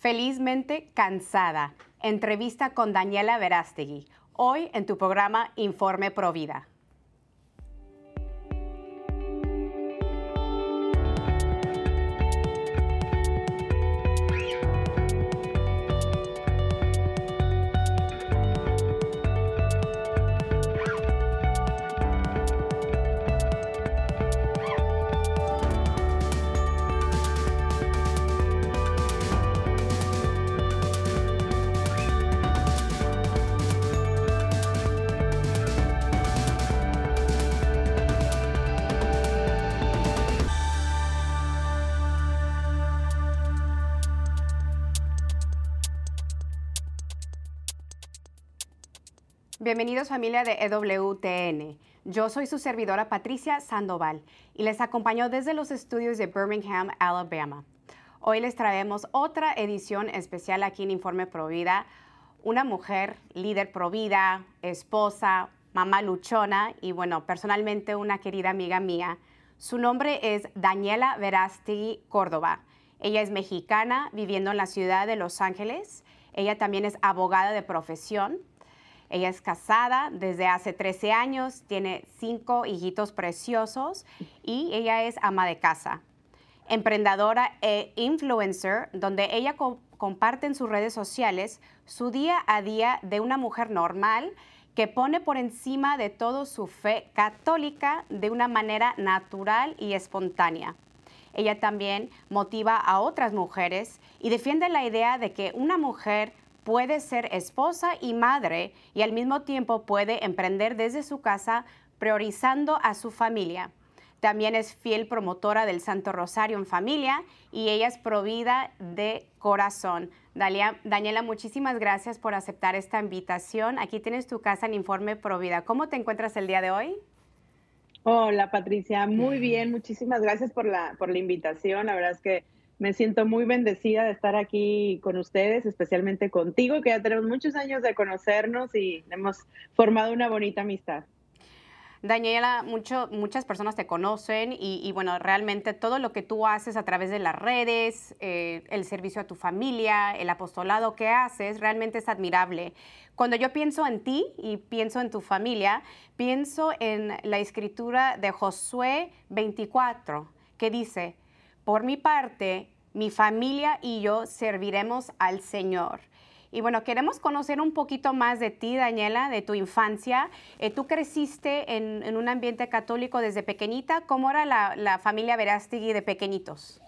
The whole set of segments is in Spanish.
Felizmente cansada. Entrevista con Daniela Verástegui. Hoy en tu programa Informe Provida. Bienvenidos familia de EWTN. Yo soy su servidora Patricia Sandoval y les acompaño desde los estudios de Birmingham, Alabama. Hoy les traemos otra edición especial aquí en Informe Provida. Una mujer líder provida, esposa, mamá luchona y bueno, personalmente una querida amiga mía. Su nombre es Daniela Verástegui Córdoba. Ella es mexicana viviendo en la ciudad de Los Ángeles. Ella también es abogada de profesión ella es casada desde hace 13 años, tiene cinco hijitos preciosos y ella es ama de casa. Emprendedora e influencer, donde ella comparte en sus redes sociales su día a día de una mujer normal que pone por encima de todo su fe católica de una manera natural y espontánea. Ella también motiva a otras mujeres y defiende la idea de que una mujer puede ser esposa y madre y al mismo tiempo puede emprender desde su casa priorizando a su familia. También es fiel promotora del Santo Rosario en familia y ella es provida de corazón. Daniela, muchísimas gracias por aceptar esta invitación. Aquí tienes tu casa en Informe Provida. ¿Cómo te encuentras el día de hoy? Hola Patricia, muy bien. Muchísimas gracias por la, por la invitación. La verdad es que me siento muy bendecida de estar aquí con ustedes, especialmente contigo, que ya tenemos muchos años de conocernos y hemos formado una bonita amistad. Daniela, mucho, muchas personas te conocen y, bueno, realmente todo lo que tú haces a través de las redes, eh, el servicio a tu familia, el apostolado que haces, realmente es admirable. Cuando yo pienso en ti y pienso en tu familia, pienso en la escritura de Josué 24, que dice, por mi parte, mi familia y yo serviremos al Señor. Y bueno, queremos conocer un poquito más de ti, Daniela, de tu infancia. Eh, tú creciste en, un ambiente católico desde pequeñita. ¿Cómo era la, familia Verástegui de pequeñitos?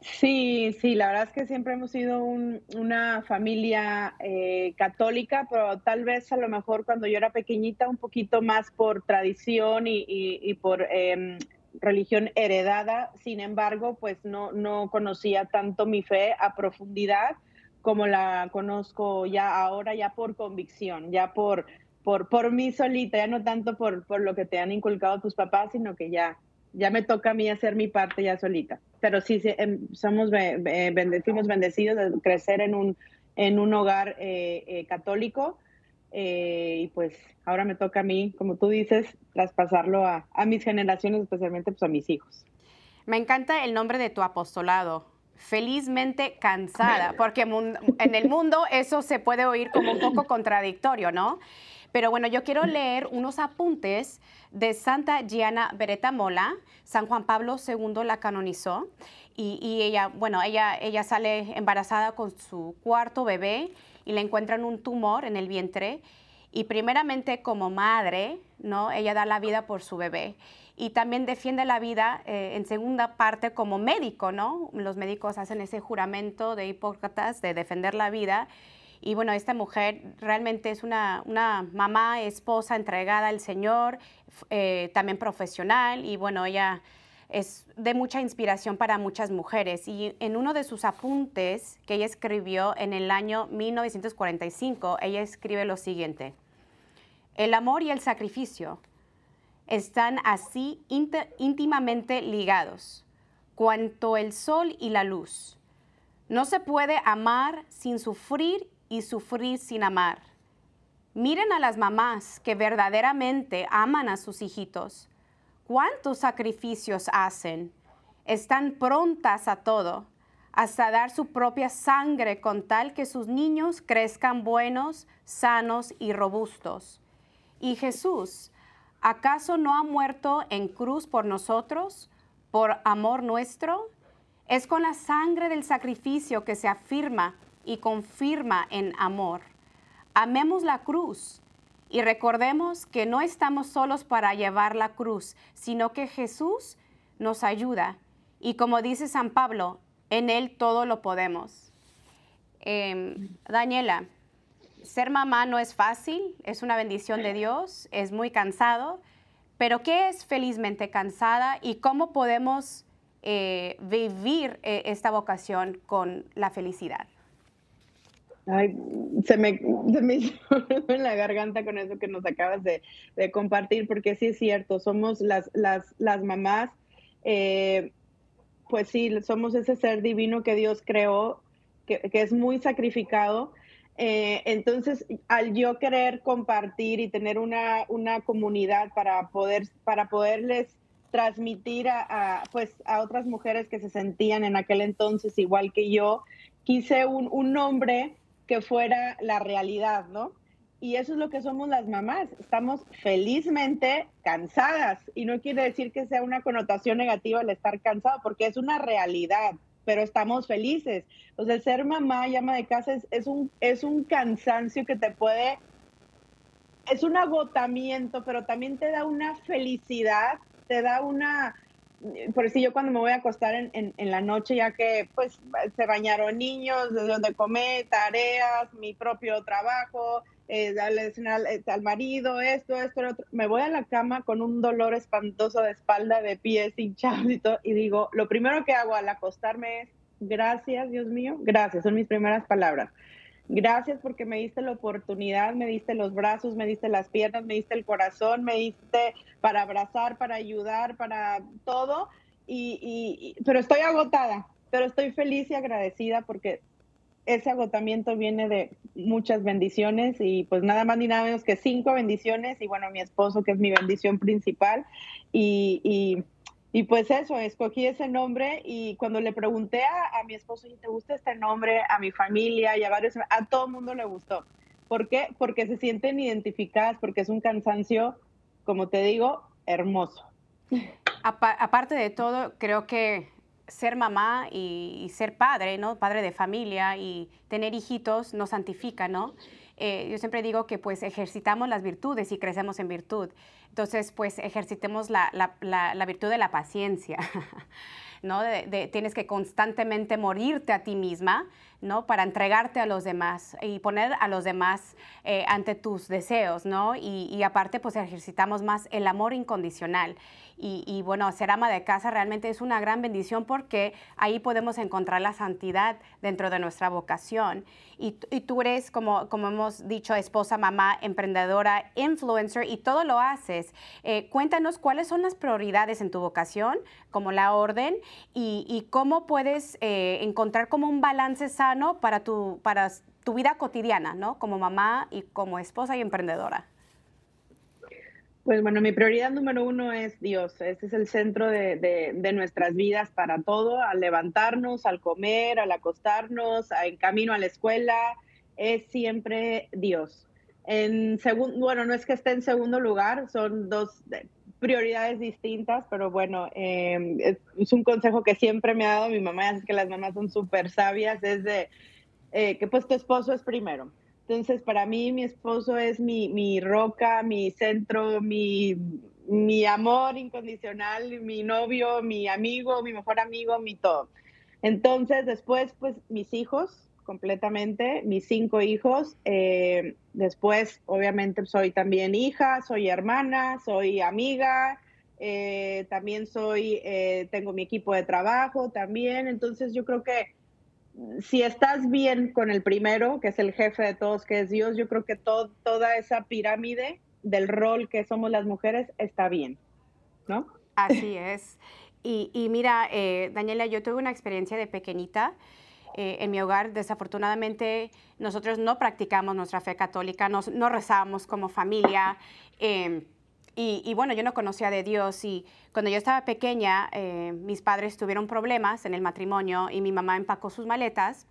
Sí, sí, la verdad es que siempre hemos sido una familia eh, católica, pero tal vez a lo mejor cuando yo era pequeñita un poquito más por tradición y, por em, religión heredada, sin embargo, pues no, no conocía tanto mi fe a profundidad como la conozco ya ahora, ya por convicción, ya por, por, por mí solita, ya no tanto por, por lo que te han inculcado tus papás, sino que ya, ya me toca a mí hacer mi parte ya solita. Pero sí, em, somos bendecidos, bendecidos de crecer en un, en un hogar eh, eh, católico eh, y pues ahora me toca a mí, como tú dices, traspasarlo a, mis generaciones, especialmente pues a mis hijos. Me encanta el nombre de tu apostolado, felizmente cansada, porque en el mundo eso se puede oír como un poco contradictorio, ¿no? Pero bueno, yo quiero leer unos apuntes de Santa Gianna Beretta Mola. San Juan Pablo II la canonizó y, y, ella, bueno, ella, ella sale embarazada con su cuarto bebé y le encuentran un tumor en el vientre y primeramente como madre, ¿no? Ella da la vida por su bebé y también defiende la vida eh, en segunda parte como médico, ¿no? Los médicos hacen ese juramento de Hipócrates de defender la vida y bueno, esta mujer realmente es una, una mamá, esposa entregada al Señor, eh, también profesional y bueno, ella es de mucha inspiración para muchas mujeres. Y en uno de sus apuntes que ella escribió en el año 1945, ella escribe lo siguiente. El amor y el sacrificio están así íntimamente ligados, cuanto el sol y la luz. No se puede amar sin sufrir y sufrir sin amar. Miren a las mamás que verdaderamente aman a sus hijitos ¿Cuántos sacrificios hacen? Están prontas a todo, hasta dar su propia sangre con tal que sus niños crezcan buenos, sanos y robustos. Y Jesús, ¿acaso no ha muerto en cruz por nosotros, por amor nuestro? Es con la sangre del sacrificio que se afirma y confirma en amor. Amemos la cruz y recordemos que no estamos solos para llevar la cruz, sino que Jesús nos ayuda. Y como dice San Pablo, en Él todo lo podemos. Em, Daniela, ser mamá no es fácil, es una bendición de Dios, es muy cansado, pero ¿qué es felizmente cansada y cómo podemos eh, vivir eh, esta vocación con la felicidad? Ay, se me, se me hizo en la garganta con eso que nos acabas de, compartir, porque sí es cierto, somos las, las, las mamás eh, pues sí, somos ese ser divino que Dios creó, que, es muy sacrificado. Eh, entonces, al yo querer compartir y tener una, una comunidad para, poder, para poderles transmitir a, pues, a otras mujeres que se sentían en aquel entonces igual que yo, quise un, un nombre que fuera la realidad, ¿no? Y eso es lo que somos las mamás. Estamos felizmente cansadas. Y no quiere decir que sea una connotación negativa el estar cansado, porque es una realidad, pero estamos felices. O sea, ser mamá, llama de casa, es, un, es un cansancio que te puede, es un agotamiento, pero también te da una felicidad, te da una, por eso yo cuando me voy a acostar en, en, la noche, ya que pues se bañaron niños, de donde comer, tareas, mi propio trabajo, eh, darle al, eh, al, marido, esto, esto, otro. Me voy a la cama con un dolor espantoso de espalda, de pies hinchados y todo, y digo, lo primero que hago al acostarme es, gracias, Dios mío, gracias, son mis primeras palabras. Gracias porque me diste la oportunidad, me diste los brazos, me diste las piernas, me diste el corazón, me diste para abrazar, para ayudar, para todo. Y, y, pero estoy agotada, pero estoy feliz y agradecida porque ese agotamiento viene de muchas bendiciones y pues nada más ni nada menos que cinco bendiciones y bueno, mi esposo que es mi bendición principal y, y, pues eso, escogí ese nombre y cuando le pregunté a, mi esposo, ¿te gusta este nombre? A mi familia y a varios, a todo el mundo le gustó. ¿Por qué? Porque se sienten identificadas, porque es un cansancio, como te digo, hermoso. Aparte de todo, creo que ser mamá y, ser padre, ¿no? Padre de familia y tener hijitos nos santifica, ¿no? Eh, yo siempre digo que pues ejercitamos las virtudes y crecemos en virtud. Entonces, pues ejercitemos la, la virtud de la paciencia. ¿no? tienes que constantemente morirte a ti misma, ¿no? Para entregarte a los demás y poner a los demás eh, ante tus deseos, ¿no? Y, aparte, pues ejercitamos más el amor incondicional. Y, bueno, ser ama de casa realmente es una gran bendición porque ahí podemos encontrar la santidad dentro de nuestra vocación. Y, tú eres, como, como hemos dicho, esposa, mamá, emprendedora, influencer y todo lo haces. Eh, cuéntanos cuáles son las prioridades en tu vocación, como la orden, y, cómo puedes eh, encontrar como un balance sano para tu, para tu vida cotidiana, ¿no? Como mamá y como esposa y emprendedora. Pues bueno, mi prioridad número uno es Dios. Ese es el centro de, nuestras vidas para todo, al levantarnos, al comer, al acostarnos, en camino a la escuela, es siempre Dios. En segundo, bueno, no es que esté en segundo lugar, son dos prioridades distintas, pero bueno, em, es, un consejo que siempre me ha dado mi mamá, es que las mamás son súper sabias, es de eh, que pues tu esposo es primero. Entonces, para mí mi esposo es mi, mi roca, mi centro, mi, mi amor incondicional, mi novio, mi amigo, mi mejor amigo, mi todo. Entonces, después, pues mis hijos, completamente, mis cinco hijos. Eh, después, obviamente, soy también hija, soy hermana, soy amiga, eh, también soy, eh, tengo mi equipo de trabajo también. Entonces, yo creo que si estás bien con el primero, que es el jefe de todos, que es Dios, yo creo que toda esa pirámide del rol que somos las mujeres está bien, ¿no? Así es. Y, mira, Daniela, yo tuve una experiencia de pequeñita. Eh, en mi hogar, desafortunadamente, nosotros no practicamos nuestra fe católica, no rezamos como familia. Em, y, bueno, yo no conocía de Dios y cuando yo estaba pequeña, eh, mis padres tuvieron problemas en el matrimonio y mi mamá empacó sus maletas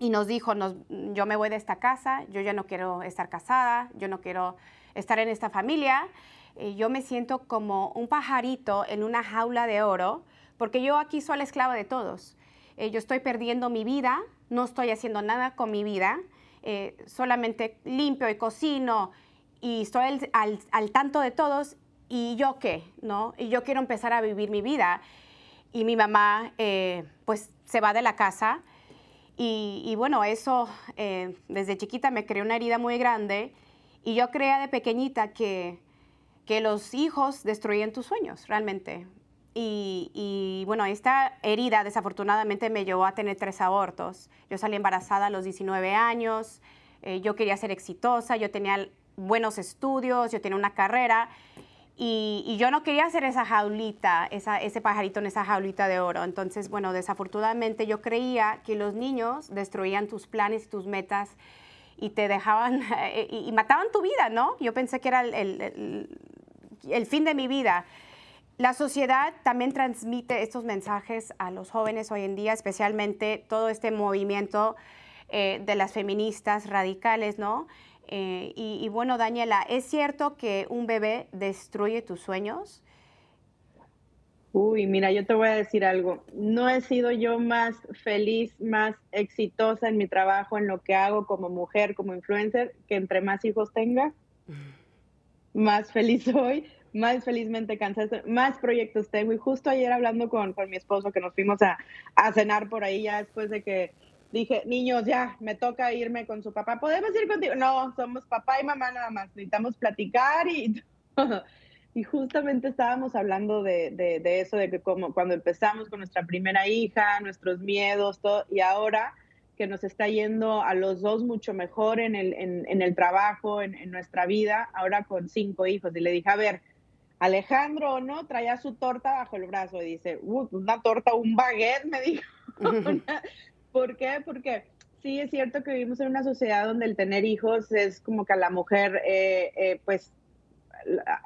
y nos dijo, nos, yo me voy de esta casa, yo ya no quiero estar casada, yo no quiero estar en esta familia, eh, yo me siento como un pajarito en una jaula de oro, porque yo aquí soy la esclava de todos. Eh, yo estoy perdiendo mi vida, no estoy haciendo nada con mi vida, solamente limpio y cocino y estoy al, tanto de todos y yo qué, ¿no? Y yo quiero empezar a vivir mi vida. Y mi mamá, eh, pues, se va de la casa. Y, bueno, eso eh, desde chiquita me creó una herida muy grande. Y yo creía de pequeñita que, que los hijos destruyen tus sueños, realmente. Y, bueno, esta herida desafortunadamente me llevó a tener tres abortos. Yo salí embarazada a los 19 años, eh, yo quería ser exitosa, yo tenía buenos estudios, yo tenía una carrera y, yo no quería hacer esa jaulita, ese pajarito en esa jaulita de oro. Entonces, bueno, desafortunadamente yo creía que los niños destruían tus planes y tus metas y te dejaban y, mataban tu vida, ¿no? Yo pensé que era el, el, fin de mi vida. La sociedad también transmite estos mensajes a los jóvenes hoy en día, especialmente todo este movimiento eh, de las feministas radicales, ¿no? Eh, y, bueno, Daniela, ¿es cierto que un bebé destruye tus sueños? Uy, mira, yo te voy a decir algo. No he sido yo más feliz, más exitosa en mi trabajo, en lo que hago como mujer, como influencer, que entre más hijos tenga, más feliz soy, más felizmente cansada, más proyectos tengo. Y justo ayer hablando con, mi esposo, que nos fuimos a, a cenar por ahí ya después de que dije, niños, ya, me toca irme con su papá. ¿Podemos ir contigo? No, somos papá y mamá nada más. Necesitamos platicar y Y justamente estábamos hablando de, de, eso, de que como cuando empezamos con nuestra primera hija, nuestros miedos, todo, y ahora que nos está yendo a los dos mucho mejor en el, en, el trabajo, en, en, nuestra vida, ahora con cinco hijos. Y le dije, a ver, Alejandro, ¿no? Traía su torta bajo el brazo y dice, una torta, un baguette, me dijo. ¿Por qué? Porque sí es cierto que vivimos en una sociedad donde el tener hijos es como que a la mujer, eh, eh, pues,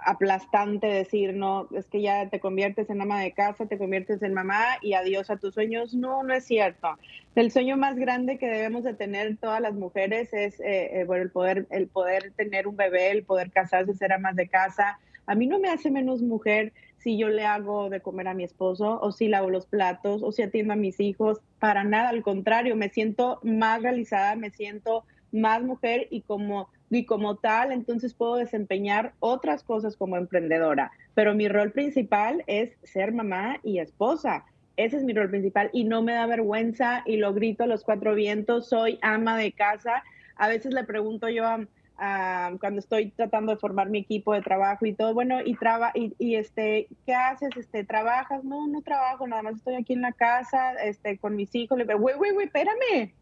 aplastante decir, no, es que ya te conviertes en ama de casa, te conviertes en mamá y adiós a tus sueños. No, no es cierto. El sueño más grande que debemos de tener todas las mujeres es, eh, bueno, el poder, el poder tener un bebé, el poder casarse, ser amas de casa. A mí no me hace menos mujer si yo le hago de comer a mi esposo o si lavo los platos o si atiendo a mis hijos. Para nada, al contrario, me siento más realizada, me siento más mujer y como, y como tal, entonces puedo desempeñar otras cosas como emprendedora. Pero mi rol principal es ser mamá y esposa. Ese es mi rol principal y no me da vergüenza y lo grito a los cuatro vientos, soy ama de casa. A veces le pregunto yo a, cuando estoy tratando de formar mi equipo de trabajo y todo, bueno, y, traba, y, este, ¿qué haces? Este, ¿Trabajas? No, no trabajo, nada más estoy aquí en la casa, este, con mis hijos. Le digo, güey, güey, güey, espérame.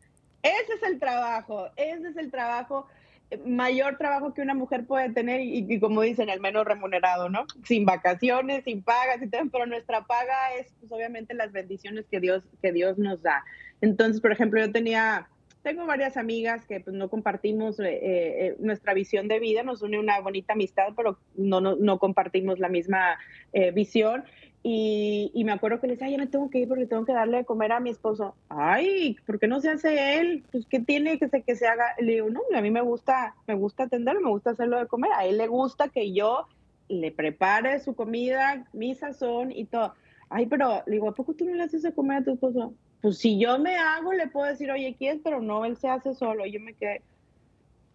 Ese es el trabajo, ese es el trabajo, eh, mayor trabajo que una mujer puede tener y, como dicen, el menos remunerado, ¿no? Sin vacaciones, sin pagas pero nuestra paga es, pues, obviamente, las bendiciones que Dios, que Dios nos da. Entonces, por ejemplo, yo tenía tengo varias amigas que pues, no compartimos eh, eh, nuestra visión de vida, nos une una bonita amistad, pero no, no, compartimos la misma eh, visión. Y, y, me acuerdo que le decía, ya me tengo que ir porque tengo que darle de comer a mi esposo. Ay, ¿por qué no se hace él? Pues, ¿qué tiene que se, que se haga? Le digo, no, a mí me gusta, me gusta atenderlo, me gusta hacerlo de comer. A él le gusta que yo le prepare su comida, mi sazón y todo. Ay, pero le digo, ¿a poco tú no le haces de comer a tu esposo? Pues si yo me hago, le puedo decir, oye, ¿quieres? Pero no, él se hace solo, yo me quedé.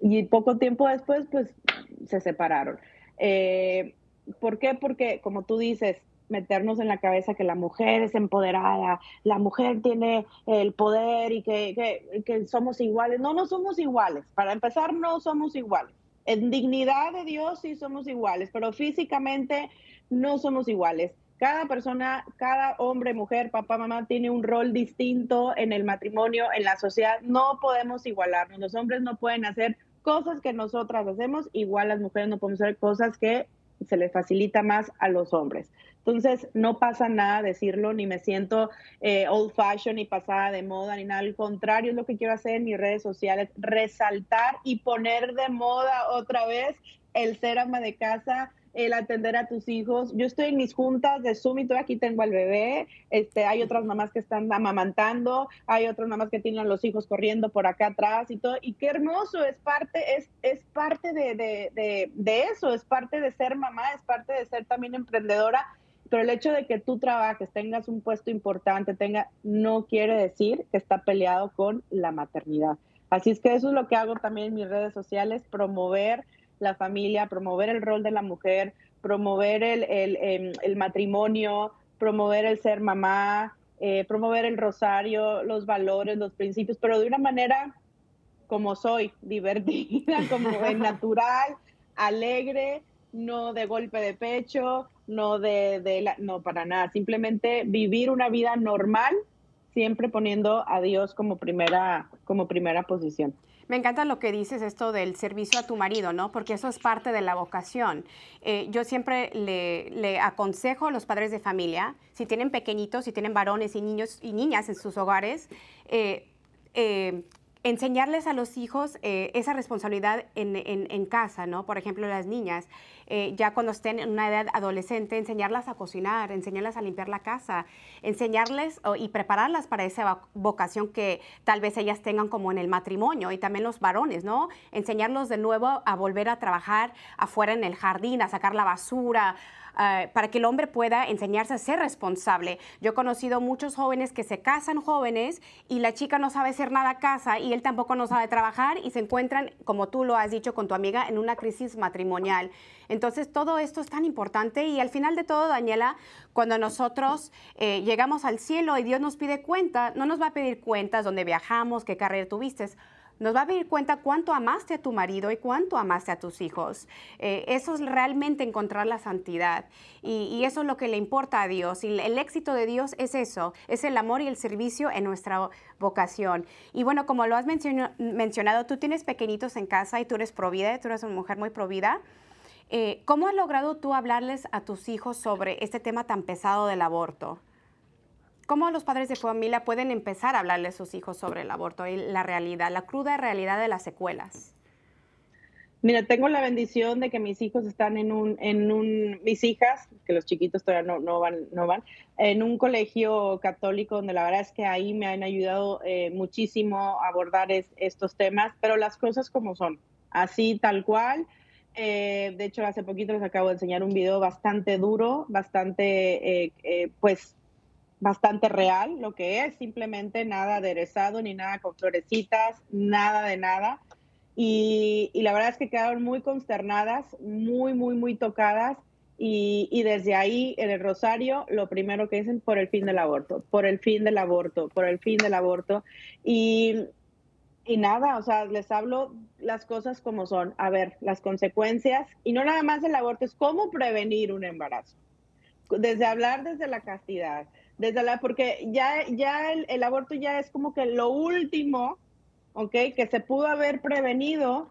Y poco tiempo después, pues se separaron. Eh, ¿Por qué? Porque, como tú dices, meternos en la cabeza que la mujer es empoderada, la mujer tiene el poder y que, que, que, somos iguales. No, no somos iguales. Para empezar, no somos iguales. En dignidad de Dios sí somos iguales, pero físicamente no somos iguales. Cada persona, cada hombre, mujer, papá, mamá tiene un rol distinto en el matrimonio, en la sociedad. No podemos igualarnos. Los hombres no pueden hacer cosas que nosotras hacemos, igual las mujeres no podemos hacer cosas que se les facilita más a los hombres. Entonces, no pasa nada decirlo, ni me siento eh, old fashion, ni pasada de moda, ni nada. Al contrario, es lo que quiero hacer en mis redes sociales, resaltar y poner de moda otra vez el ser ama de casa, el atender a tus hijos. Yo estoy en mis juntas de Zoom y aquí tengo al bebé. Este, hay otras mamás que están amamantando, hay otras mamás que tienen los hijos corriendo por acá atrás y todo. Y qué hermoso, es parte, es, es parte de, de, de eso, es parte de ser mamá, es parte de ser también emprendedora pero el hecho de que tú trabajes, tengas un puesto importante, tenga, no quiere decir que está peleado con la maternidad. Así es que eso es lo que hago también en mis redes sociales, promover la familia, promover el rol de la mujer, promover el, el, em, matrimonio, promover el ser mamá, eh, promover el rosario, los valores, los principios, pero de una manera como soy, divertida, como natural, alegre, no de golpe de pecho, no de, de la, no para nada, simplemente vivir una vida normal, siempre poniendo a Dios como primera, como primera posición. Me encanta lo que dices, esto del servicio a tu marido, ¿no? Porque eso es parte de la vocación. Eh, yo siempre le, aconsejo a los padres de familia, si tienen pequeñitos, si tienen varones y niños y niñas en sus hogares, eh, eh, enseñarles a los hijos eh, esa responsabilidad en, en, casa, ¿no? Por ejemplo, las niñas, eh, ya cuando estén en una edad adolescente, enseñarlas a cocinar, enseñarlas a limpiar la casa, enseñarles y prepararlas para esa vocación que tal vez ellas tengan como en el matrimonio y también los varones, ¿no? Enseñarlos de nuevo a volver a trabajar afuera en el jardín, a sacar la basura, Ah, para que el hombre pueda enseñarse a ser responsable. Yo he conocido muchos jóvenes que se casan jóvenes y la chica no sabe hacer nada a casa y él tampoco no sabe trabajar y se encuentran, como tú lo has dicho con tu amiga, en una crisis matrimonial. Entonces, todo esto es tan importante y al final de todo, Daniela, cuando nosotros eh, llegamos al cielo y Dios nos pide cuenta, no nos va a pedir cuentas donde viajamos, qué carrera tuviste, nos va a dar cuenta cuánto amaste a tu marido y cuánto amaste a tus hijos. Eh, eso es realmente encontrar la santidad y, eso es lo que le importa a Dios. Y el éxito de Dios es eso, es el amor y el servicio en nuestra vocación. Y bueno, como lo has mencionado, tú tienes pequeñitos en casa y tú eres provida, tú eres una mujer muy provida. Eh, ¿Cómo has logrado tú hablarles a tus hijos sobre este tema tan pesado del aborto? ¿Cómo los padres de familia pueden empezar a hablarle a sus hijos sobre el aborto y la realidad, la cruda realidad de las secuelas? Mira, tengo la bendición de que mis hijos están en un, en un, mis hijas, que los chiquitos todavía no, no van, no van, en un colegio católico donde la verdad es que ahí me han ayudado eh, muchísimo a abordar estos temas, pero las cosas como son, así tal cual. Eh, de hecho, hace poquito les acabo de enseñar un video bastante duro, bastante, eh, pues, bastante real, lo que es, simplemente nada aderezado ni nada con florecitas, nada de nada. Y, la verdad es que quedaron muy consternadas, muy, muy, muy tocadas. Y, desde ahí, en el Rosario, lo primero que dicen, por el fin del aborto, por el fin del aborto, por el fin del aborto. Y, y nada, o sea, les hablo las cosas como son. A ver, las consecuencias, y no nada más el aborto, es cómo prevenir un embarazo. Desde hablar desde la castidad, desde la, porque ya, ya el, aborto ya es como que lo último, ¿ok? Que se pudo haber prevenido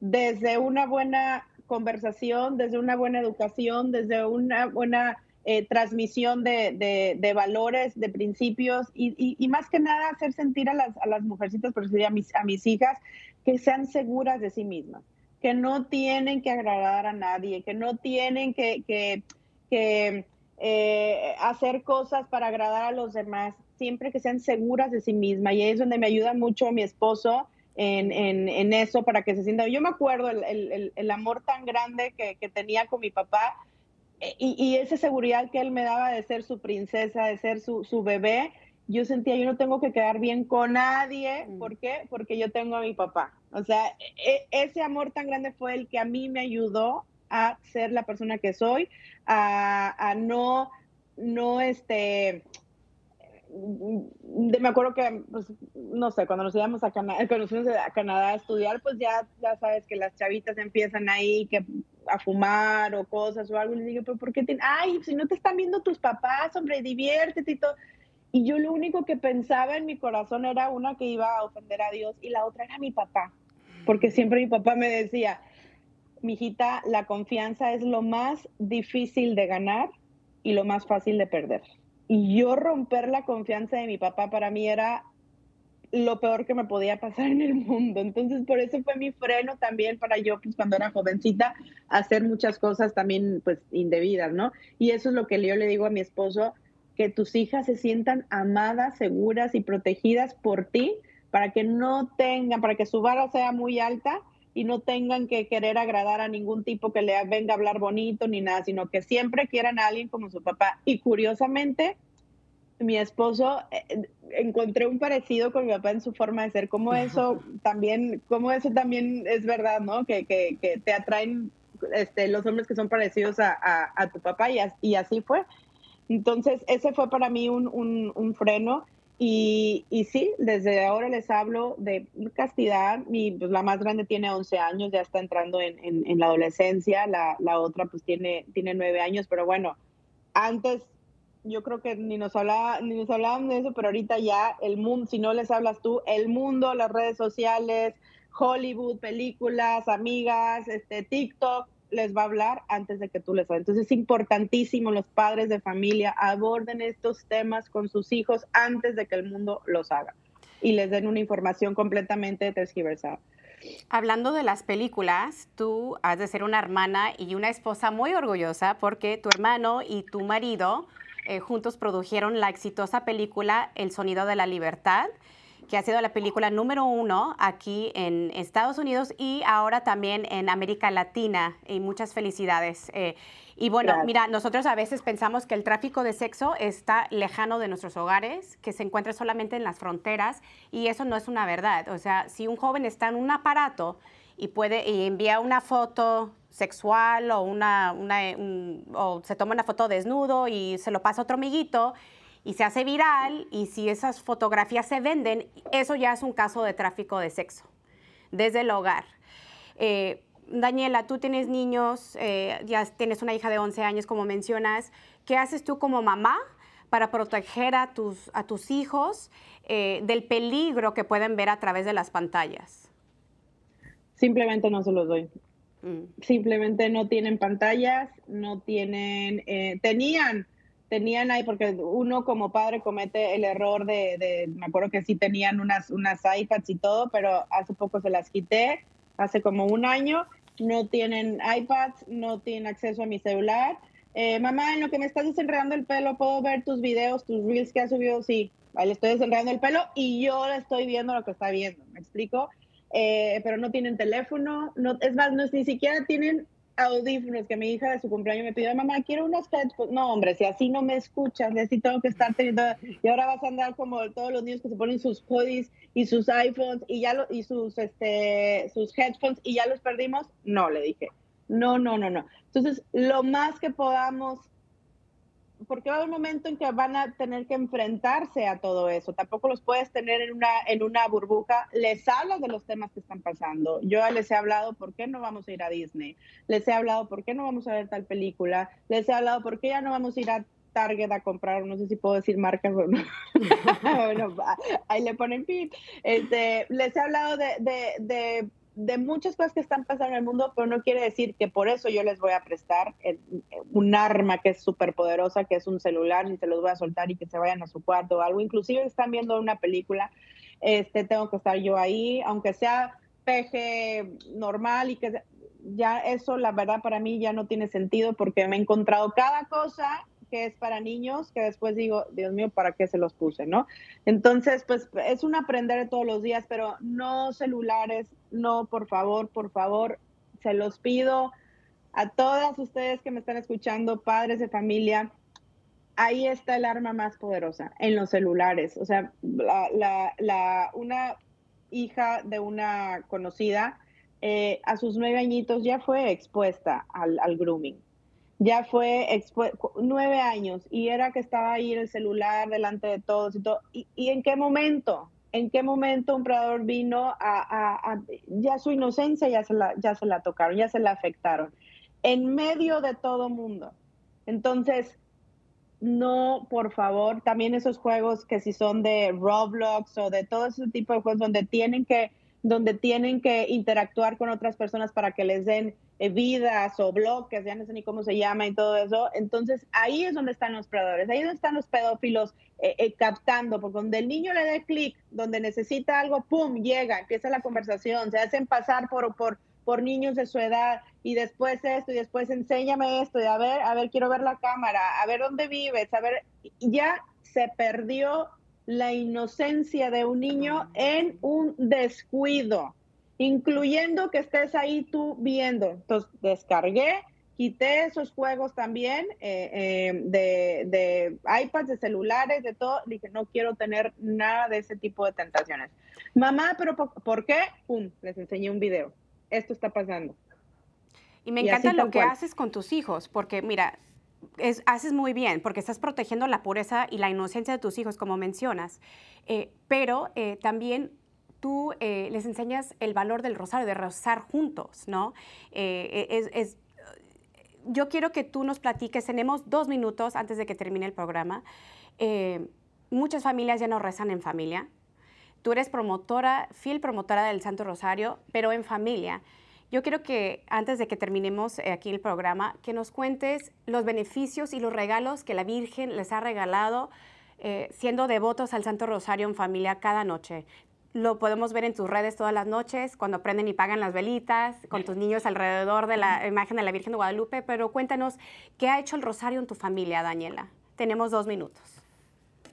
desde una buena conversación, desde una buena educación, desde una buena eh, transmisión de, de, valores, de principios y, y, más que nada hacer sentir a las, a las mujercitas, por decir a mis, a mis hijas, que sean seguras de sí mismas, que no tienen que agradar a nadie, que no tienen que, que, que eh, hacer cosas para agradar a los demás, siempre que sean seguras de sí misma. Y ahí es donde me ayuda mucho mi esposo en, en, eso para que se sienta. Yo me acuerdo el, el, el amor tan grande que, que, tenía con mi papá eh, y, y, esa seguridad que él me daba de ser su princesa, de ser su, su bebé. Yo sentía, yo no tengo que quedar bien con nadie. Mm. ¿Por qué? Porque yo tengo a mi papá. O sea, e, ese amor tan grande fue el que a mí me ayudó a ser la persona que soy, a, no, no, este, me acuerdo que, pues, no sé, cuando nos íbamos a Canadá, a estudiar, pues ya, ya sabes que las chavitas empiezan ahí que a fumar o cosas o algo, y les digo, pero ¿por qué? Ay, si no te están viendo tus papás, hombre, diviértete y todo. Y yo lo único que pensaba en mi corazón era una que iba a ofender a Dios y la otra era mi papá, porque siempre mi papá me decía, mijita, la confianza es lo más difícil de ganar y lo más fácil de perder. Y yo romper la confianza de mi papá para mí era lo peor que me podía pasar en el mundo. Entonces, por eso fue mi freno también para yo, pues cuando era jovencita, hacer muchas cosas también, pues, indebidas, ¿no? Y eso es lo que yo le digo a mi esposo, que tus hijas se sientan amadas, seguras y protegidas por ti, para que no tengan, para que su vara sea muy alta y no tengan que querer agradar a ningún tipo que le venga a hablar bonito ni nada, sino que siempre quieran a alguien como su papá. Y curiosamente, mi esposo, eh, encontré un parecido con mi papá en su forma de ser, como eso también, como eso también es verdad, ¿no? Que, que, que te atraen este, los hombres que son parecidos a, a, tu papá y, y, así fue. Entonces, ese fue para mí un, un, un freno. Y, y, sí, desde ahora les hablo de castidad. Mi, pues, la más grande tiene 11 años, ya está entrando en, la adolescencia. La, la, otra pues tiene, tiene 9 años, pero bueno, antes yo creo que ni nos hablaba, ni nos hablaban de eso, pero ahorita ya el mundo, si no les hablas tú, el mundo, las redes sociales, Hollywood, películas, amigas, este TikTok, les va a hablar antes de que tú les hables. Entonces es importantísimo los padres de familia aborden estos temas con sus hijos antes de que el mundo los haga y les den una información completamente tergiversada. Hablando de las películas, tú has de ser una hermana y una esposa muy orgullosa porque tu hermano y tu marido eh, juntos produjeron la exitosa película El Sonido de la Libertad, que ha sido la película número uno aquí en Estados Unidos y ahora también en América Latina. Y muchas felicidades. Eh, y bueno, mira, nosotros a veces pensamos que el tráfico de sexo está lejano de nuestros hogares, que se encuentra solamente en las fronteras, y eso no es una verdad. O sea, si un joven está en un aparato y puede y envía una foto sexual o, una, o se toma una foto desnudo y se lo pasa a otro amiguito y se hace viral y si esas fotografías se venden, eso ya es un caso de tráfico de sexo desde el hogar. Eh, Daniela, tú tienes niños, eh, ya tienes una hija de 11 años como mencionas. ¿Qué haces tú como mamá para proteger a tus, a tus hijos eh, del peligro que pueden ver a través de las pantallas? Simplemente no se los doy. Mm. Simplemente no tienen pantallas, no tienen, eh, tenían, tenían ahí, porque uno como padre comete el error de, me acuerdo que sí tenían unas, unas iPads y todo, pero hace poco se las quité, hace como un año, no tienen iPads, no tienen acceso a mi celular. Eh, mamá, en lo que me estás desenredando el pelo, ¿puedo ver tus videos, tus reels que has subido? Sí, le estoy desenredando el pelo y yo le estoy viendo lo que está viendo, ¿me explico? Eh, pero no tienen teléfono, no, es más, no, ni siquiera tienen audífonos que mi hija de su cumpleaños me pidió, mamá, quiero unos headphones. No, hombre, si así no me escuchas, si tengo que estar teniendo, y ahora vas a andar como todos los niños que se ponen sus hoodies y sus iPhones y ya lo, y sus, este, sus headphones y ya los perdimos. No, le dije, no, no, no, no. Entonces, lo más que podamos porque va a haber un momento en que van a tener que enfrentarse a todo eso. Tampoco los puedes tener en una, en una burbuja. Les hablas de los temas que están pasando. Yo les he hablado por qué no vamos a ir a Disney. Les he hablado por qué no vamos a ver tal película. Les he hablado por qué ya no vamos a ir a Target a comprar, no sé si puedo decir marcas o no. bueno, ahí le ponen pip. Este, les he hablado de, de, de de muchas cosas que están pasando en el mundo, pero no quiere decir que por eso yo les voy a prestar un arma que es súper poderosa, que es un celular, y se los voy a soltar y que se vayan a su cuarto o algo. Inclusive están viendo una película, este, tengo que estar yo ahí, aunque sea peje normal y que ya eso, la verdad, para mí ya no tiene sentido porque me he encontrado cada cosa que es para niños, que después digo, Dios mío, ¿para qué se los puse, no? Entonces, pues es un aprender todos los días, pero no celulares, no, por favor, por favor, se los pido a todas ustedes que me están escuchando, padres de familia, ahí está el arma más poderosa, en los celulares. O sea, la, la, una hija de una conocida, eh, a sus nueve añitos ya fue expuesta al grooming ya fue nueve años y era que estaba ahí el celular delante de todos y todo. ¿Y, en qué momento? ¿En qué momento un predador vino a, ya su inocencia ya se, la, ya se la tocaron, ya se la afectaron? En medio de todo mundo. Entonces, no, por favor, también esos juegos que si son de Roblox o de todo ese tipo de juegos donde tienen que donde tienen que interactuar con otras personas para que les den vidas o bloques, ya no sé ni cómo se llama y todo eso. Entonces ahí es donde están los predadores, ahí es donde están los pedófilos eh, eh, captando, porque donde el niño le dé clic, donde necesita algo, ¡pum!, llega, empieza la conversación, se hacen pasar por, por, por niños de su edad y después esto y después enséñame esto y a ver, a ver, quiero ver la cámara, a ver dónde vives, a ver, ya se perdió la inocencia de un niño en un descuido incluyendo que estés ahí tú viendo. Entonces, descargué, quité esos juegos también eh, eh, de, de, iPads, de celulares, de todo. Dije, no quiero tener nada de ese tipo de tentaciones. Mamá, pero ¿por, qué? Pum, les enseñé un video. Esto está pasando. Y me encanta lo que haces con tus hijos, porque mira, es, haces muy bien, porque estás protegiendo la pureza y la inocencia de tus hijos, como mencionas, eh, pero también tú eh, les enseñas el valor del rosario, de rezar juntos, ¿no? Eh, e, es, yo quiero que tú nos platiques, tenemos dos minutos antes de que termine el programa. Eh, muchas familias ya no rezan en familia. Tú eres promotora, fiel promotora del Santo Rosario, pero en familia. Yo quiero que antes de que terminemos aquí el programa, que nos cuentes los beneficios y los regalos que la Virgen les ha regalado siendo devotos al Santo Rosario en familia cada noche lo podemos ver en tus redes todas las noches, cuando prenden y pagan las velitas, con tus niños alrededor de la imagen de la Virgen de Guadalupe, pero cuéntanos, ¿qué ha hecho el rosario en tu familia, Daniela? Tenemos dos minutos.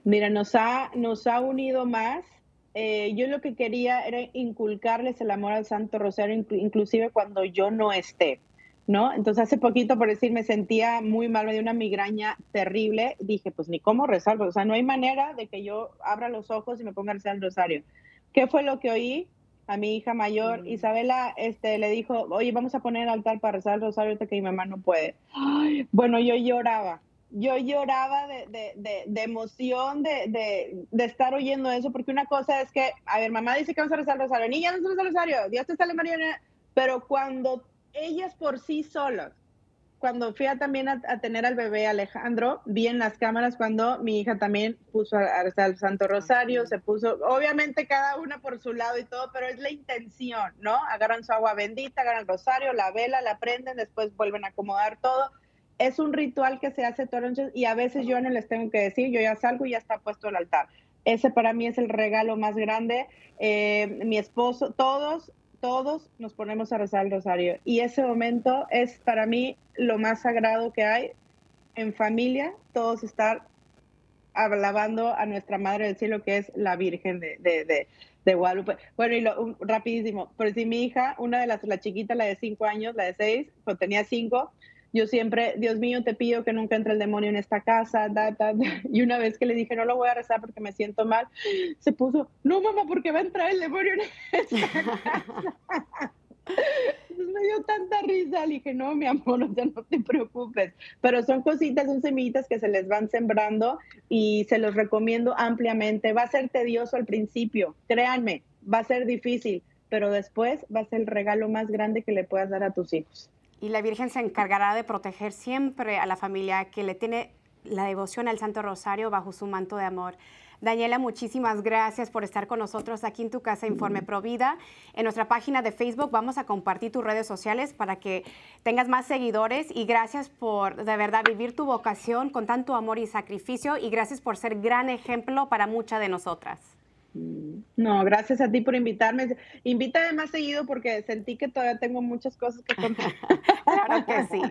Mira, nos ha, nos ha unido más. Eh, yo lo que quería era inculcarles el amor al Santo Rosario, inclusive cuando yo no esté. ¿no? Entonces hace poquito, por decir, me sentía muy mal, me dio una migraña terrible. Dije, pues ni cómo rezar, o sea, no hay manera de que yo abra los ojos y me ponga a rezar el rosario. ¿Qué fue lo que oí? A mi hija mayor, mm. Isabela, este, le dijo, oye, vamos a poner el altar para rezar el rosario ahorita que mi mamá no puede. bueno, yo lloraba, yo lloraba de, de, de, emoción de, estar oyendo eso, porque una cosa es que, a ver, mamá dice que vamos a rezar el rosario, niña, no el rosario, Dios te sale María, pero cuando ellas por sí solas cuando fui a, también a, tener al bebé Alejandro, vi en las cámaras cuando mi hija también puso al Santo Rosario, se puso, obviamente cada una por su lado y todo, pero es la intención, ¿no? Agarran su agua bendita, agarran el rosario, la vela, la prenden, después vuelven a acomodar todo. Es un ritual que se hace todos los y a veces yo no les tengo que decir, yo ya salgo y ya está puesto el altar. Ese para mí es el regalo más grande. Eh, mi esposo, todos todos nos ponemos a rezar el rosario. Y ese momento es para mí lo más sagrado que hay en familia, todos estar alabando a nuestra Madre del Cielo, que es la Virgen de, de, de, Guadalupe. Bueno, y lo, rapidísimo, por si mi hija, una de las, la chiquita, la de cinco años, la de seis, pues tenía cinco, yo siempre, Dios mío, te pido que nunca entre el demonio en esta casa, y una vez que le dije, no lo voy a rezar porque me siento mal, se puso, no mamá, porque va a entrar el demonio en esta casa. me dio tanta risa, le dije, no, mi amor, no te preocupes. Pero son cositas, son semillitas que se les van sembrando y se los recomiendo ampliamente. Va a ser tedioso al principio, créanme, va a ser difícil, pero después va a ser el regalo más grande que le puedas dar a tus hijos y la Virgen se encargará de proteger siempre a la familia que le tiene la devoción al Santo Rosario bajo su manto de amor. Daniela, muchísimas gracias por estar con nosotros aquí en tu casa Informe Provida. En nuestra página de Facebook vamos a compartir tus redes sociales para que tengas más seguidores y gracias por de verdad vivir tu vocación con tanto amor y sacrificio y gracias por ser gran ejemplo para muchas de nosotras. No, gracias a ti por invitarme. Invítame más seguido porque sentí que todavía tengo muchas cosas que contar. claro que sí.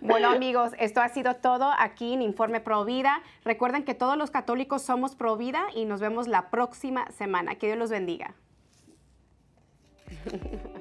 Bueno, amigos, esto ha sido todo aquí en Informe Pro Vida. Recuerden que todos los católicos somos Pro Vida y nos vemos la próxima semana. Que Dios los bendiga.